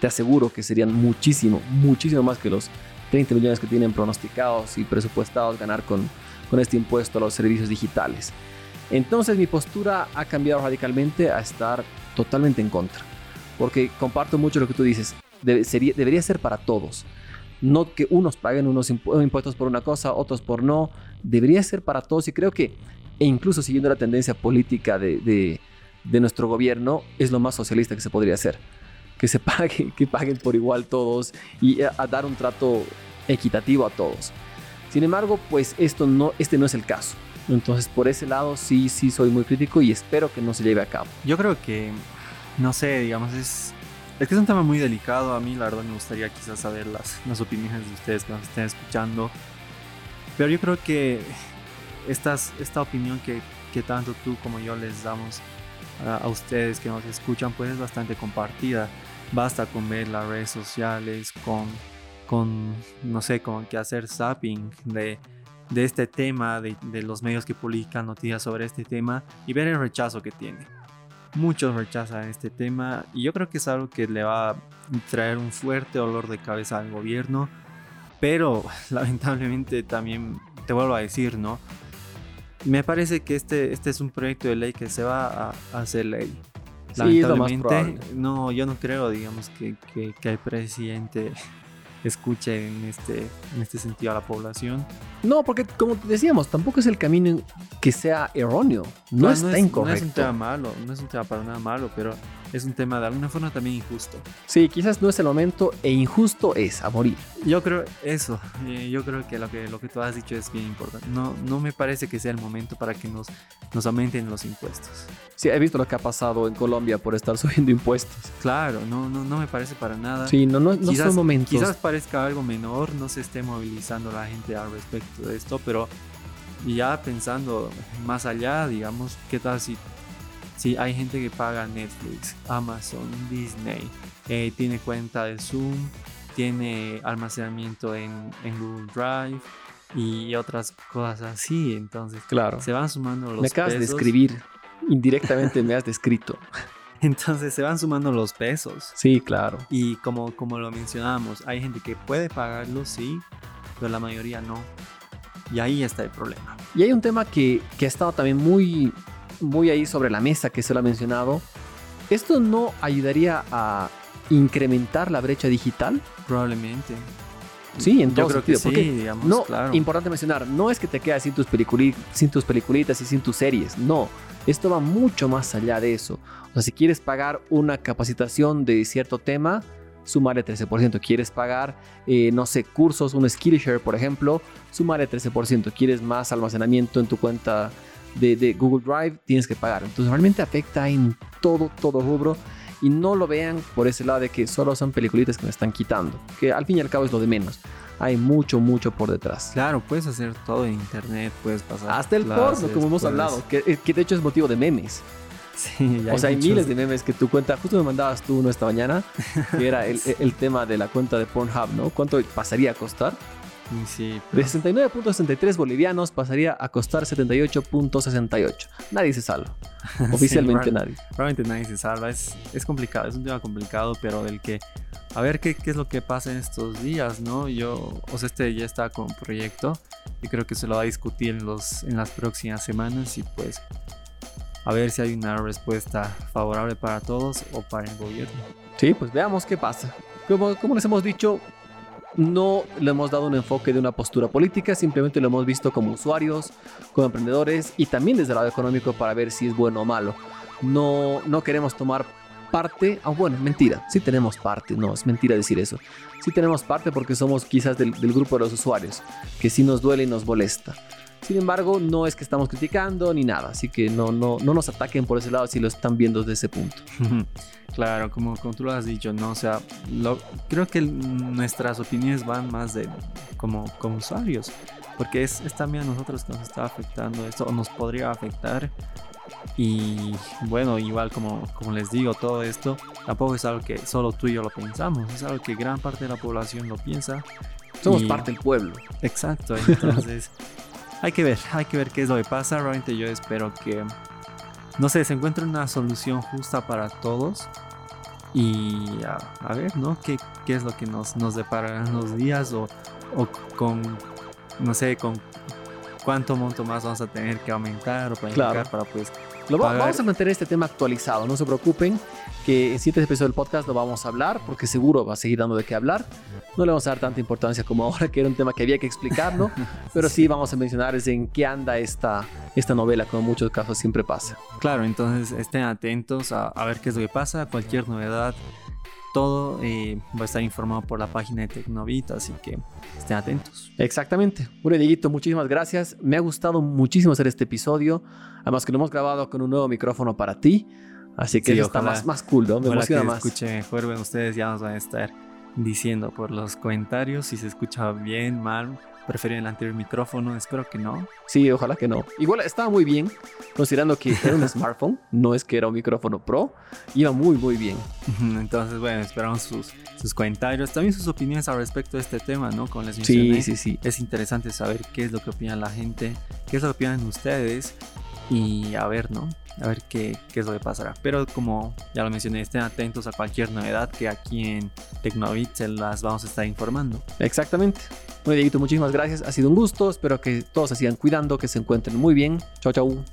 Te aseguro que serían muchísimo, muchísimo más que los 30 millones que tienen pronosticados y presupuestados ganar con, con este impuesto a los servicios digitales. Entonces mi postura ha cambiado radicalmente a estar totalmente en contra. Porque comparto mucho lo que tú dices. debería ser para todos. No que unos paguen unos impuestos por una cosa, otros por no debería ser para todos y creo que, e incluso siguiendo la tendencia política de, nuestro gobierno, es lo más socialista que se podría hacer. Que se (laughs) pague, que paguen por igual todos y a, dar un trato equitativo a todos. Sin embargo, pues esto no, este no es el caso. Entonces, por ese lado, sí, sí soy muy crítico y espero que no se lleve a cabo. Yo creo que, no sé, digamos, es, es que es un tema muy delicado. A mí, la verdad, me gustaría quizás saber las, las opiniones de ustedes que nos estén escuchando. Pero yo creo que estas, esta opinión que, que tanto tú como yo les damos a, ustedes que nos escuchan, pues es bastante compartida. Basta con ver las redes sociales, con, con no sé, con que hacer zapping de de este tema, de, de, los medios que publican noticias sobre este tema y ver el rechazo que tiene. Muchos rechazan este tema y yo creo que es algo que le va a traer un fuerte dolor de cabeza al gobierno, pero (laughs) lamentablemente también te vuelvo a decir, ¿no? Me parece que este, este es un proyecto de ley que se va a, a hacer ley. Lamentablemente, sí, no, yo no creo, digamos, que, que, que el presidente (laughs) escuche en este, en este sentido a la población. No, porque como decíamos, tampoco es el camino que sea erróneo. No, no está es, incorrecto. No es un tema malo, no es un tema para nada malo, pero es un tema de alguna forma también injusto. Sí, quizás no es el momento e injusto es a morir. Yo creo eso, eh, yo creo que lo que, lo que tú has dicho es bien importante. No, no me parece que sea el momento para que nos, nos aumenten los impuestos. Sí, he visto lo que ha pasado en Colombia por estar (laughs) subiendo impuestos. Claro, no, no, no me parece para nada. Sí, no, no, no quizás, son momentos. Quizás parezca algo menor, no se esté movilizando la gente al respecto de esto, pero ya pensando más allá, digamos, ¿qué tal si, si hay gente que paga Netflix, Amazon, Disney, eh, tiene cuenta de Zoom, tiene almacenamiento en, en, Google Drive y otras cosas así? Entonces, claro. se van sumando los Me acabas pesos. de escribir, indirectamente me has descrito. (laughs) Entonces se van sumando los pesos. Sí, claro. Y como, como lo mencionamos, hay gente que puede pagarlo, sí, pero la mayoría no. Y ahí está el problema. Y hay un tema que, que ha estado también muy, muy ahí sobre la mesa, que se lo ha mencionado. ¿Esto no ayudaría a incrementar la brecha digital? Probablemente. Sí, en Yo todo creo sentido. que sí, porque digamos, no, claro. importante mencionar, no es que te quedas sin tus, sin tus peliculitas y sin tus series, no. Esto va mucho más allá de eso. O sea, si quieres pagar una capacitación de cierto tema, sumarle 13%. Quieres pagar, eh, no sé, cursos, un Skillshare, por ejemplo, sumarle 13%. Quieres más almacenamiento en tu cuenta de, de, Google Drive, tienes que pagar. Entonces realmente afecta en todo, todo rubro. Y no lo vean por ese lado de que solo son peliculitas que me están quitando. Que al fin y al cabo es lo de menos. Hay mucho, mucho por detrás. Claro, puedes hacer todo en internet, puedes pasar. Hasta el clases, porno, como hemos puedes... hablado, que, que, de hecho es motivo de memes. Sí, o sea, hay miles de memes que tú cuentas. Justo me mandabas tú uno esta mañana, que era el, (laughs) el tema de la cuenta de Pornhub, ¿no? ¿Cuánto pasaría a costar? Sí. De 69.63 bolivianos pasaría a costar 78.68. Nadie se salva. (laughs) Oficialmente sí, nadie. Probablemente nadie se salva. Es, es complicado, es un tema complicado, pero del que a ver qué, qué, es lo que pasa en estos días, ¿no? Yo, o sea, este ya está con proyecto y creo que se lo va a discutir en, los, en las próximas semanas y pues a ver si hay una respuesta favorable para todos o para el gobierno. Sí, pues veamos qué pasa. Como, como les hemos dicho, no le hemos dado un enfoque de una postura política, simplemente lo hemos visto como usuarios, como emprendedores y también desde el lado económico para ver si es bueno o malo. No, no queremos tomar parte, ah, bueno, mentira, sí tenemos parte, no, es mentira decir eso. Sí tenemos parte porque somos quizás del, del grupo de los usuarios, que sí nos duele y nos molesta. Sin embargo, no es que estamos criticando ni nada, así que no, no, no nos ataquen por ese lado si lo están viendo desde ese punto. (laughs) Claro, como, como tú lo has dicho, ¿no? O sea, lo, creo que nuestras opiniones van más de como, como usuarios, porque es, es también a nosotros que nos está afectando esto, o nos podría afectar. Y bueno, igual como, como les digo, todo esto tampoco es algo que solo tú y yo lo pensamos, es algo que gran parte de la población lo piensa. Somos y... parte del pueblo. Exacto, entonces (laughs) hay que ver, hay que ver qué es lo que pasa. Realmente yo espero que, no sé, se encuentre una solución justa para todos. Y a, a ver, ¿no? ¿Qué, ¿Qué, es lo que nos, nos depararán los días? O, o con, no sé, con cuánto monto más vamos a tener que aumentar o planificar Claro. para pues Lo va- pagar. vamos a mantener este tema actualizado, no se preocupen, que en siguientes episodios del podcast lo vamos a hablar, porque seguro va a seguir dando de qué hablar. No le vamos a dar tanta importancia como (laughs) ahora, que era un tema que había que explicarlo, (laughs) pero sí vamos a mencionar es en qué anda esta, esta novela, como en muchos casos siempre pasa. Claro, entonces estén atentos a, a ver qué es lo que pasa, cualquier novedad todo eh, va a estar informado por la página de Tecnovit, así que estén atentos. Exactamente. Bueno, Dieguito, muchísimas gracias. Me ha gustado muchísimo hacer este episodio. Además que lo hemos grabado con un nuevo micrófono para ti. Así que Sí, está más, más cool, ¿no? Me emociona que más. se escuche mejor, bueno, ustedes ya nos van a estar diciendo por los comentarios si se escucha bien, mal, prefieren el anterior micrófono, espero que no. Sí, ojalá que no. Igual estaba muy bien, considerando que era un (laughs) smartphone, no es que era un micrófono pro. Iba muy, muy bien. Entonces, bueno, esperamos sus, sus comentarios, también sus opiniones al respecto de este tema, ¿no? Como les Sí, mencioné, sí, sí. es interesante saber qué es lo que opina la gente, qué es lo que opinan ustedes y a ver, ¿no? A ver qué, qué es lo que pasará. Pero como ya lo mencioné, estén atentos a cualquier novedad que aquí en Tecnovit se las vamos a estar informando. Exactamente. Bueno, Dieguito, muchísimas gracias. Ha sido un gusto. Espero que todos se sigan cuidando, que se encuentren muy bien. Chao, chao.